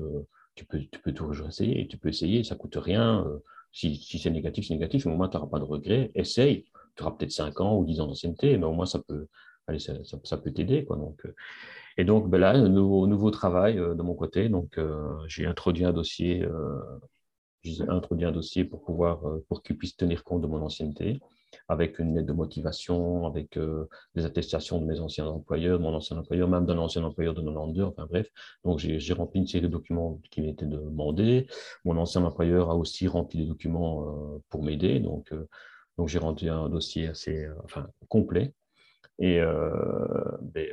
tu peux, tu peux toujours essayer, tu peux essayer, ça ne coûte rien. Euh, si, si c'est négatif, c'est négatif, au moins tu n'auras pas de regret. Essaye, tu auras peut-être 5 ans ou 10 ans d'ancienneté, mais au moins ça peut, allez, ça, peut t'aider. Donc, euh. et donc ben là, nouveau, nouveau travail euh, de mon côté, donc j'ai introduit un dossier, introduit un dossier pour pour qu'il puisse tenir compte de mon ancienneté avec une lettre de motivation, avec euh, des attestations de mes anciens employeurs, mon ancien employeur, même d'un ancien employeur de 92, enfin bref. Donc j'ai rempli une série de documents qui m'étaient demandés. Mon ancien employeur a aussi rempli des documents euh, pour m'aider. Donc, euh, donc j'ai rendu un dossier assez enfin, complet. Et ben,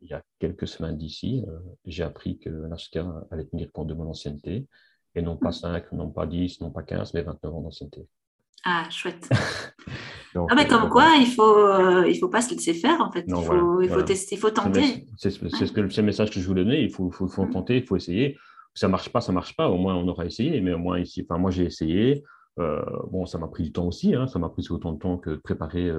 il y a quelques semaines d'ici, j'ai appris que l'ASCA allait tenir compte de mon ancienneté, et non pas 5, non pas 10, non pas 15, mais 29 ans d'ancienneté. Ah, chouette. <laughs> ah, mais comme euh, quoi, il ne faut, euh, il faut pas se laisser faire, en fait. il, faut, il, faut tester, il faut tenter. C'est ce, message que je voulais donner. Il faut, faut, faut mm. tenter, il faut essayer. Ça ne marche pas, ça ne marche pas. Au moins, on aura essayé. Mais au moins, ici, enfin, moi, j'ai essayé. Euh, bon, ça m'a pris du temps aussi. Hein. Ça m'a pris autant de temps que de préparer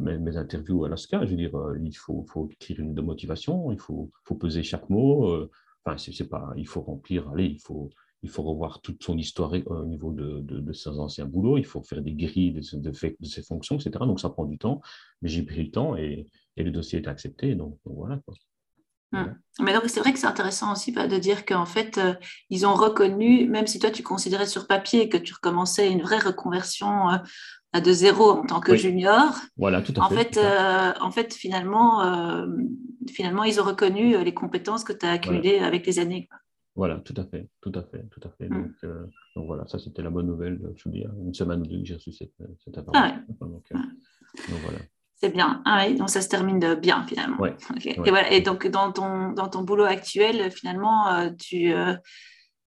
mes, mes, interviews à l'ASCA. Je veux dire, il faut, faut écrire une de motivation. Il faut, faut peser chaque mot. Enfin, c'est pas, il faut remplir. Allez, il faut il faut revoir toute son histoire euh, au niveau de, de, ses anciens boulots, il faut faire des grilles de, de, de, ses fonctions, etc. Donc ça prend du temps, mais j'ai pris le temps et, et, le dossier est accepté. Donc, voilà. Hum. Mais donc c'est vrai que c'est intéressant aussi bah, de dire qu'en fait euh, ils ont reconnu, même si toi tu considérais sur papier que tu recommençais une vraie reconversion euh, à de zéro en tant que junior. Voilà, tout à en fait. en fait, finalement, finalement, ils ont reconnu les compétences que tu as accumulées avec les années. Quoi. Voilà, tout à fait, tout à fait, tout à fait. Mm. Euh, donc, voilà, ça c'était la bonne nouvelle, je vous dis, une semaine ou deux que j'ai reçu cette, cette information. Ah ouais. donc, euh, donc, voilà. C'est bien. Ah oui, donc ça se termine bien finalement. Ouais. <laughs> Et, voilà. et, donc dans ton, dans ton boulot actuel, finalement, euh, tu,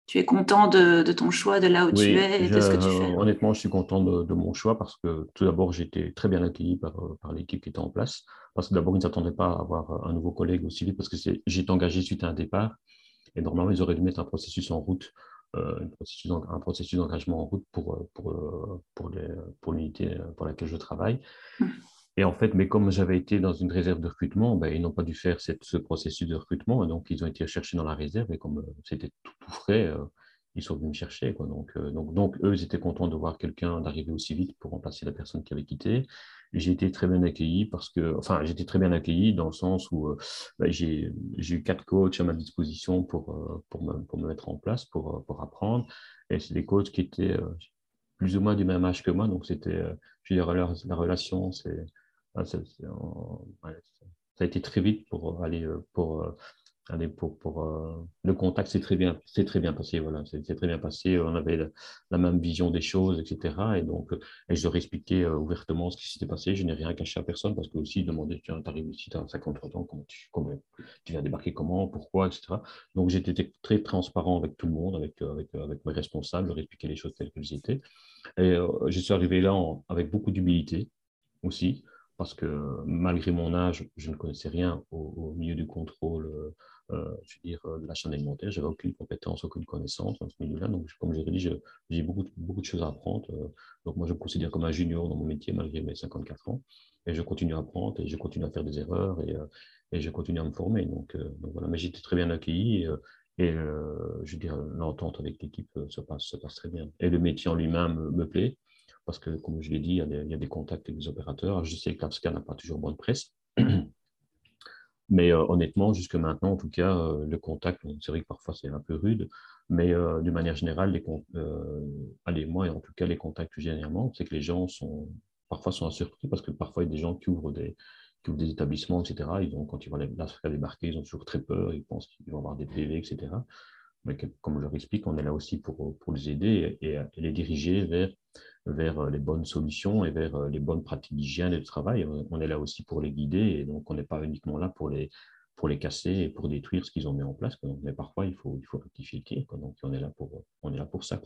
tu es content de, de, ton choix, de là où tu es et de ce que tu fais? Honnêtement, je suis content de, de mon choix parce que tout d'abord, j'ai été très bien accueilli par, par l'équipe qui était en place. Parce que d'abord, ils ne s'attendaient pas à avoir un nouveau collègue aussi vite parce que j'ai été engagé suite à un départ. Et normalement, ils auraient dû mettre un processus en route, euh, un processus d'engagement en route pour, euh, pour, euh, pour, l'unité pour laquelle je travaille. Mmh. Et en fait, mais comme j'avais été dans une réserve de recrutement, ben, ils n'ont pas dû faire cette, ce processus de recrutement. Et donc, ils ont été cherchés dans la réserve. Et comme c'était tout, tout, frais, ils sont venus me chercher. Quoi. Donc, donc, donc, eux, ils étaient contents de voir quelqu'un d'arriver aussi vite pour remplacer la personne qui avait quitté j'ai été très bien accueilli parce que, enfin, j'ai très bien accueilli dans le sens où euh, bah, j'ai eu quatre coachs à ma disposition pour, euh, pour, me, mettre en place, pour, euh, pour apprendre. Et c'est des coachs qui étaient plus ou moins du même âge que moi. Donc, c'était, je dire, la, la relation, c'est, ça, a été très vite pour aller, pour Allez, pour, pour euh, le contact, c'est très bien, c'est très bien passé. Voilà, c'est très bien passé. On avait la, même vision des choses, etc. Et donc, euh, et je leur expliquais euh, ouvertement ce qui s'était passé. Je n'ai rien caché à personne parce que aussi ils demandaient, tu arrives ici, tu as 53 ans, comment tu, viens débarquer comment, pourquoi, etc. Donc, j'étais très transparent avec tout le monde, avec, avec, avec mes responsables, je leur expliquais les choses telles qu'elles étaient. Et je suis arrivé là avec beaucoup d'humilité aussi parce que malgré mon âge, je ne connaissais rien au, milieu du contrôle euh, je veux dire, euh, de la chaîne alimentaire. Je n'avais aucune compétence, aucune connaissance dans ce milieu-là. Donc, comme je l'ai dit, j'ai beaucoup, de choses à apprendre. Euh, donc, moi, je me considère comme un junior dans mon métier malgré mes 54 ans. Et je continue à apprendre et je continue à faire des erreurs et, je continue à me former. Donc, donc voilà, mais j'étais très bien accueilli. Et, je veux dire, l'entente avec l'équipe se passe, se passe très bien. Et le métier en lui-même me plaît, parce que, comme je l'ai dit, il y, a des, il y, a des, contacts avec les opérateurs. Je sais que l'APSCA n'a pas toujours bonne presse, <clears throat> Mais euh, honnêtement, jusque maintenant, en tout cas, euh, le contact, c'est vrai que parfois c'est un peu rude, mais euh, d'une manière générale, les, allez, moi, en tout cas, les contacts généralement, c'est que les gens sont parfois sont surpris parce que parfois il y a des gens qui ouvrent des, qui ouvrent des établissements, etc. Ils ont, quand ils voient la débarquer, ils ont toujours très peur, ils pensent qu'ils vont avoir des PV, etc. mais comme je leur explique, on est là aussi pour, les aider et, les diriger vers, vers les bonnes solutions et vers les bonnes pratiques d'hygiène et de travail. On est là aussi pour les guider et donc on n'est pas uniquement là pour les, pour les casser et pour détruire ce qu'ils ont mis en place. Mais parfois, il faut, il faut rectifier. Donc, on est, là pour, on est là pour ça.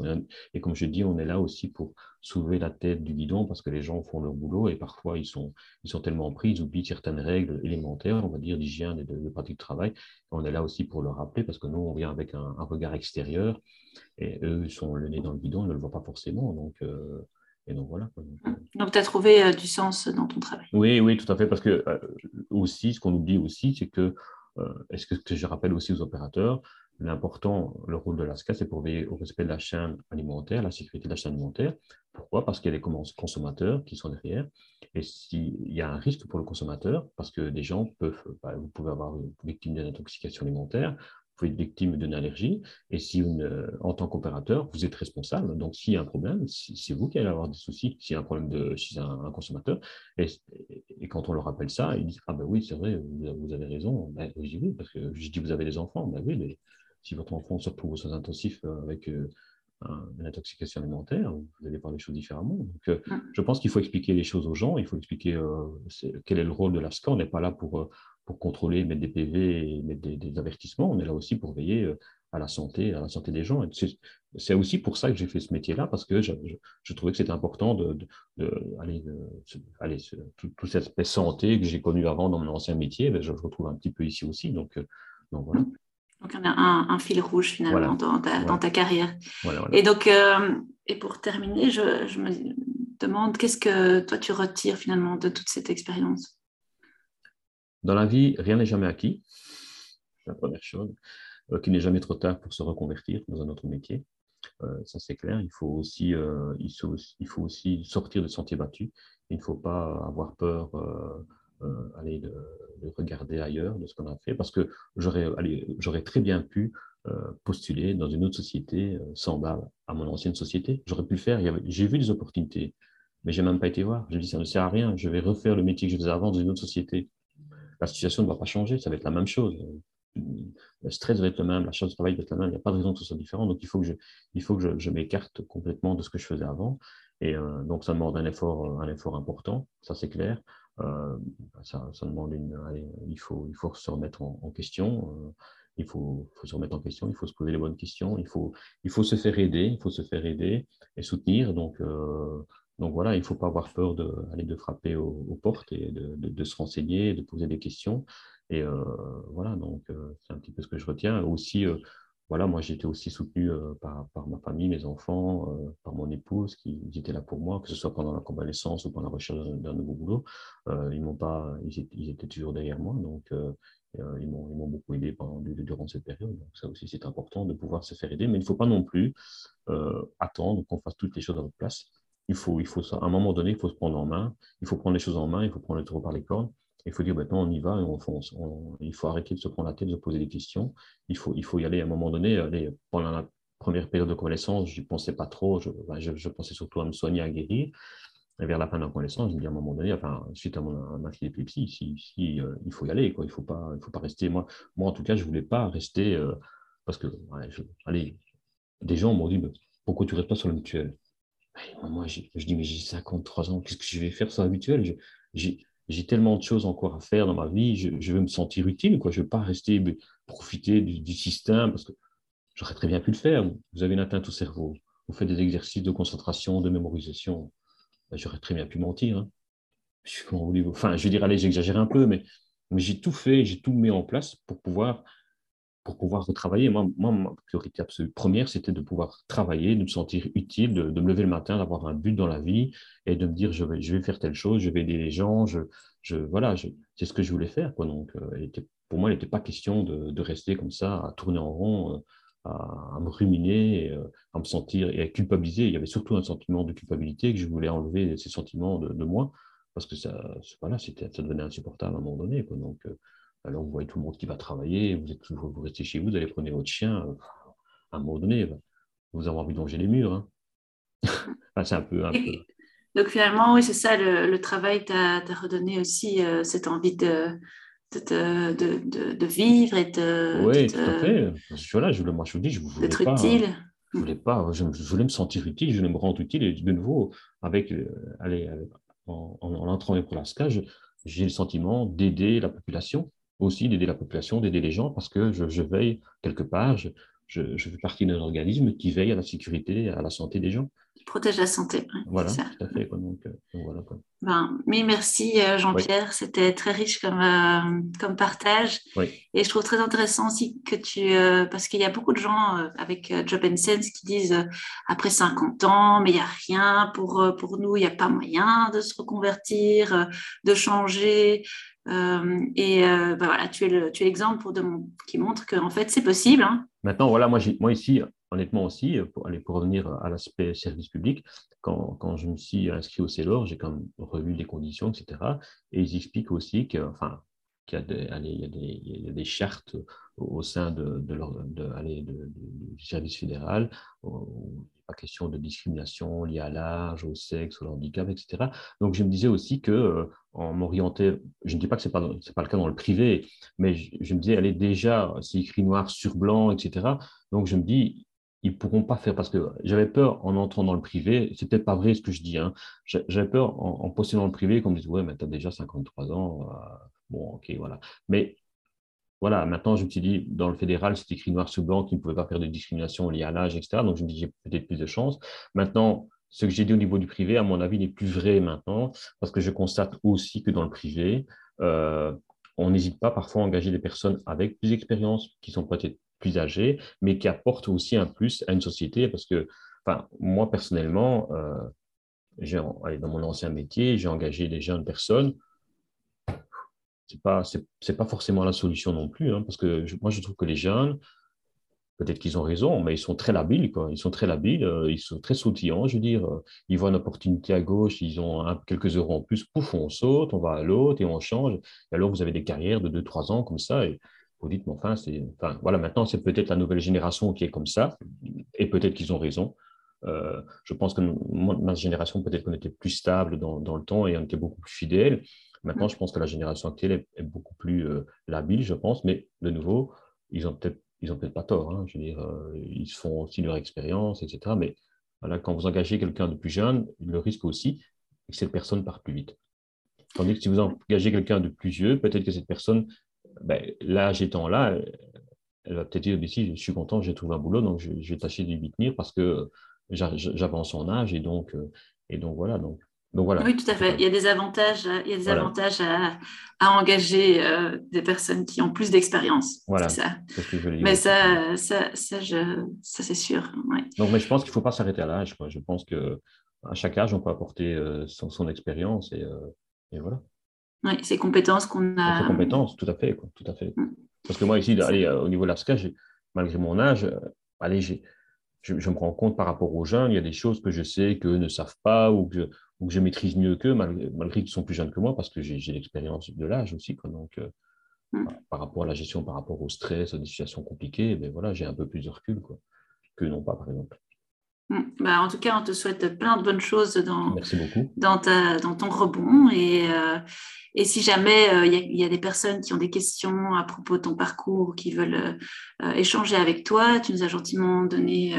Et comme je dis, on est là aussi pour soulever la tête du guidon parce que les gens font leur boulot et parfois, ils sont, ils sont tellement pris, ils oublient certaines règles élémentaires, on va dire, d'hygiène et de, pratique de travail. On est là aussi pour leur rappeler parce que nous, on vient avec un, regard extérieur et eux, ils sont le nez dans le guidon, ils ne le voient pas forcément. Donc, euh, et donc voilà. Donc, tu as trouvé euh, du sens dans ton travail. Oui, oui, tout à fait. Parce que euh, aussi, ce qu'on oublie aussi, c'est que, euh, est-ce que, que, je rappelle aussi aux opérateurs, l'important, le rôle de l'ASCA, c'est pour veiller au respect de la chaîne alimentaire, la sécurité de la chaîne alimentaire. Pourquoi? Parce qu'il y a des consommateurs qui sont derrière. Et s'il y a un risque pour le consommateur, parce que des gens peuvent, bah, vous pouvez avoir une victime d'une intoxication alimentaire, pouvez être victime d'une allergie. Et si euh, en tant qu'opérateur, vous êtes responsable, donc s'il y a un problème, c'est vous qui allez avoir des soucis. S'il y a un problème de, chez un, consommateur, et, quand on leur rappelle ça, ils disent Ah ben oui, c'est vrai, vous, avez raison. Ben, je dis oui, parce que je dis Vous avez des enfants. Ben oui, mais si votre enfant se retrouve aux soins intensifs euh, avec. Euh, une intoxication alimentaire, vous allez voir les choses différemment. Donc, je pense qu'il faut expliquer les choses aux gens, il faut expliquer quel est le rôle de l'ASCA. On n'est pas là pour, pour contrôler, mettre des PV et mettre des, avertissements. On est là aussi pour veiller euh, à la santé, à la santé des gens. C'est aussi pour ça que j'ai fait ce métier-là, parce que je, trouvais que c'était important de, aller, tout, cet aspect santé que j'ai connu avant dans mon ancien métier, ben, je le retrouve un petit peu ici aussi. Donc, euh, donc voilà. Donc, on a un, fil rouge finalement dans, ta, carrière. et donc, euh, et pour terminer, je, je me demande qu'est-ce que toi tu retires finalement de toute cette expérience? Dans la vie, rien n'est jamais acquis. C'est la première chose. Euh, qu'il n'est jamais trop tard pour se reconvertir dans un autre métier. Euh, ça, c'est clair. Il faut, aussi, euh, il, faut, aussi sortir des sentiers battus. Il ne faut pas avoir peur aller de, regarder ailleurs de ce qu'on a fait parce que j'aurais très bien pu postuler dans une autre société semblable à mon ancienne société. J'aurais pu le faire. J'ai vu des opportunités, mais je n'ai même pas été voir. Je dit, ça ne sert à rien. Je vais refaire le métier que je faisais avant dans une autre société la situation ne va pas changer, ça va être la même chose. Le stress va être le même, la charge de travail va être la même, il n'y a pas de raison que ce soit différent. Donc, il faut que je, m'écarte complètement de ce que je faisais avant. Et euh, donc, ça demande un effort, un effort important, ça c'est clair. Euh, ça, demande une. il, faut, se remettre en, question. Euh, il faut, se remettre en question, il faut se poser les bonnes questions, il faut se faire aider, il faut se faire aider et soutenir. Donc, donc voilà, il ne faut pas avoir peur de, de frapper aux, portes et de, se renseigner, de poser des questions. Et euh, voilà, donc euh, c'est un petit peu ce que je retiens. Aussi, euh, voilà, moi j'ai été aussi soutenu par, ma famille, mes enfants, par mon épouse qui étaient là pour moi, que ce soit pendant la convalescence ou pendant la recherche d'un nouveau boulot. ils m'ont pas, ils étaient, toujours derrière moi, donc ils m'ont beaucoup aidé pendant, durant cette période. Donc ça aussi c'est important de pouvoir se faire aider, mais il ne faut pas non plus attendre qu'on fasse toutes les choses à votre place il faut, il faut. À un moment donné, il faut se prendre en main. Il faut prendre les choses en main. Il faut prendre le taureau par les cornes. Il faut dire maintenant on y va et on fonce. il faut arrêter de se prendre la tête, de se poser des questions. Il faut, il faut y aller à un moment donné. Pendant la première période de convalescence, je n'y pensais pas trop. Ben, je, pensais surtout à me soigner, à guérir. Et vers la fin de la convalescence, je me dis à un moment donné, enfin, suite à mon ma d'épilepsie, si, euh, il faut y aller. Quoi. Il ne faut, pas, faut pas rester. Moi, moi, en tout cas, je ne voulais pas rester euh, parce que, allez, des gens m'ont dit pourquoi tu ne restes pas sur le mutuel? Moi, je dis, mais j'ai 53 ans, qu'est-ce que je vais faire sans habituel? J'ai tellement de choses encore à faire dans ma vie, je, veux me sentir utile, quoi. je ne veux pas rester profiter du, système, parce que j'aurais très bien pu le faire. Vous avez une atteinte au cerveau, vous faites des exercices de concentration, de mémorisation, ben, j'aurais très bien pu mentir. Hein. Je, enfin, je veux dire, allez, j'exagère un peu, mais, mais j'ai tout fait, j'ai tout mis en place pour pouvoir pour pouvoir retravailler. Moi, moi, ma priorité absolue première, c'était de pouvoir travailler, de me sentir utile, de, me lever le matin, d'avoir un but dans la vie et de me dire je vais, je vais faire telle chose, je vais aider les gens, je, je voilà, c'est ce que je voulais faire. Quoi. Donc, euh, pour moi, il n'était pas question de, rester comme ça, à tourner en rond, euh, à, me ruminer, euh, à me sentir et à culpabiliser. Il y avait surtout un sentiment de culpabilité que je voulais enlever ces sentiments de, moi parce que ça, voilà, ça devenait insupportable à un moment donné. Quoi. Donc, alors vous voyez tout le monde qui va travailler, vous, êtes, vous restez chez vous, vous allez prendre votre chien, euh, à un moment donné, vous avez envie de longer les murs. Hein. <laughs> c'est un peu, Donc finalement, oui, c'est ça, le, travail t'a redonné aussi euh, cette envie de, de, de, de, vivre et de. Oui, tout à fait. Voilà, je, moi, je vous dis, je voulais pas. utile. Je voulais pas, je, voulais me sentir utile, je voulais me rendre utile. Et de nouveau, avec, euh, allez, en, en, entrant pour l'ASCA, j'ai le sentiment d'aider la population, aussi d'aider la population, d'aider les gens, parce que je, veille quelque part, je, je, fais partie d'un organisme qui veille à la sécurité, à la santé des gens protège la santé. voilà, tout à fait. Donc, euh, voilà, Ben, mais merci euh, Jean-Pierre, c'était très riche comme, euh, comme partage. Et je trouve très intéressant aussi que tu... parce qu'il y a beaucoup de gens avec Job and Sense qui disent après 50 ans, mais il n'y a rien pour, pour nous, il n'y a pas moyen de se reconvertir, de changer. Et ben voilà, tu es l'exemple qui montre qu'en fait c'est possible. Hein. Maintenant, voilà, moi, ici, honnêtement aussi, pour, revenir à l'aspect service public, quand, je me suis inscrit au CELOR, j'ai quand même revu les conditions, etc. Et ils expliquent aussi que, qu'il y, a des, chartes au sein du service fédéral, question de discrimination liée à l'âge, au sexe, au handicap, etc. Donc je me disais aussi que euh, en m'orientait, je ne dis pas que ce n'est pas, pas le cas dans le privé, mais je, me disais, allez, déjà, c'est écrit noir sur blanc, etc. Donc je me dis, ils pourront pas faire parce que j'avais peur en entrant dans le privé, c'est peut-être pas vrai ce que je dis, hein. j'avais peur en, en postant dans le privé qu'on me dise ouais mais tu as déjà 53 ans, euh, bon ok voilà. Mais voilà, maintenant je me suis dit dans le fédéral c'est écrit noir sur blanc qu'ils ne pouvaient pas faire de discrimination liée à l'âge, etc. Donc je me dis j'ai peut-être plus de chance. Maintenant, ce que j'ai dit au niveau du privé, à mon avis, n'est plus vrai maintenant parce que je constate aussi que dans le privé, euh, on n'hésite pas parfois à engager des personnes avec plus d'expérience, qui sont peut-être plus âgés, mais qui apportent aussi un plus à une société parce que, moi personnellement, euh, dans mon ancien métier, j'ai engagé des jeunes personnes. C'est pas, c'est, pas forcément la solution non plus, hein, parce que moi je trouve que les jeunes, peut-être qu'ils ont raison, mais ils sont très labiles, quoi. Ils sont très labiles, euh, ils sont très sautillants, je veux dire. Euh, ils voient une opportunité à gauche, ils ont quelques euros en plus, pouf, on saute, on va à l'autre et on change. Et alors vous avez des carrières de 2-3 ans comme ça. Et, vous dites, mais enfin, c'est, enfin, voilà, maintenant, c'est peut-être la nouvelle génération qui est comme ça, et peut-être qu'ils ont raison. Euh, je pense que ma génération, peut-être qu'on était plus stable dans, dans, le temps et on était beaucoup plus fidèle. Maintenant, je pense que la génération actuelle est, beaucoup plus euh, labile, je pense, mais de nouveau, ils ont peut-être ils ont peut-être pas tort. Hein, je veux dire, euh, ils font aussi leur expérience, etc. Mais voilà, quand vous engagez quelqu'un de plus jeune, le risque aussi, que cette personne part plus vite. Tandis que si vous engagez quelqu'un de plus vieux, peut-être que cette personne ben, l'âge étant là, elle va peut-être dire, si je suis content, j'ai trouvé un boulot, donc je, vais tâcher de lui tenir parce que j'avance en âge et donc, euh, et donc voilà. Donc, donc voilà. Oui, tout à fait. Il y a des avantages, il y a des avantages à, à engager euh, des personnes qui ont plus d'expérience. Voilà. C'est ça. Ce que je mais ça, ça, ça, ça c'est sûr. Donc, mais je pense qu'il ne faut pas s'arrêter à l'âge. Je pense que à chaque âge, on peut apporter euh, son, son, expérience et, et voilà. Oui, ces compétences qu'on a. Ces compétences, tout à fait. Quoi, tout à fait. Mm. Parce que moi, ici, allez, euh, au niveau de l'ASCA, malgré mon âge, euh, allez, je, je, me rends compte par rapport aux jeunes, il y a des choses que je sais qu'eux ne savent pas ou que, ou que je maîtrise mieux qu'eux, malgré, malgré qu'ils sont plus jeunes que moi, parce que j'ai l'expérience de l'âge aussi. Quoi, donc, euh, mm. par rapport à la gestion, par rapport au stress, aux situations compliquées, ben voilà, j'ai un peu plus de recul quoi, que non pas, par exemple. Mm. Bah, en tout cas, on te souhaite plein de bonnes choses dans, dans, ta, dans ton rebond. Et, euh, et si jamais il euh, y, a des personnes qui ont des questions à propos de ton parcours, qui veulent euh, échanger avec toi, tu nous as gentiment donné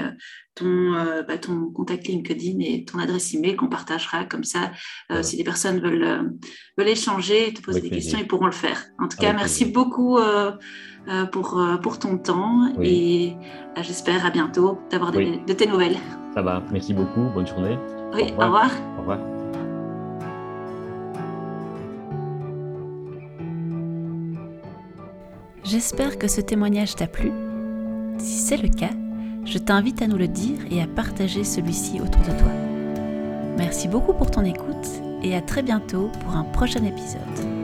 ton, bah, ton contact LinkedIn et ton adresse email qu'on partagera comme ça. Si des personnes veulent, veulent échanger, te poser des questions, ils pourront le faire. En tout cas, merci beaucoup pour, pour ton temps et j'espère à bientôt d'avoir de tes nouvelles. Ça va, merci beaucoup, bonne journée. Oui, au revoir. Au revoir. J'espère que ce témoignage t'a plu. Si c'est le cas, je t'invite à nous le dire et à partager celui-ci autour de toi. Merci beaucoup pour ton écoute et à très bientôt pour un prochain épisode.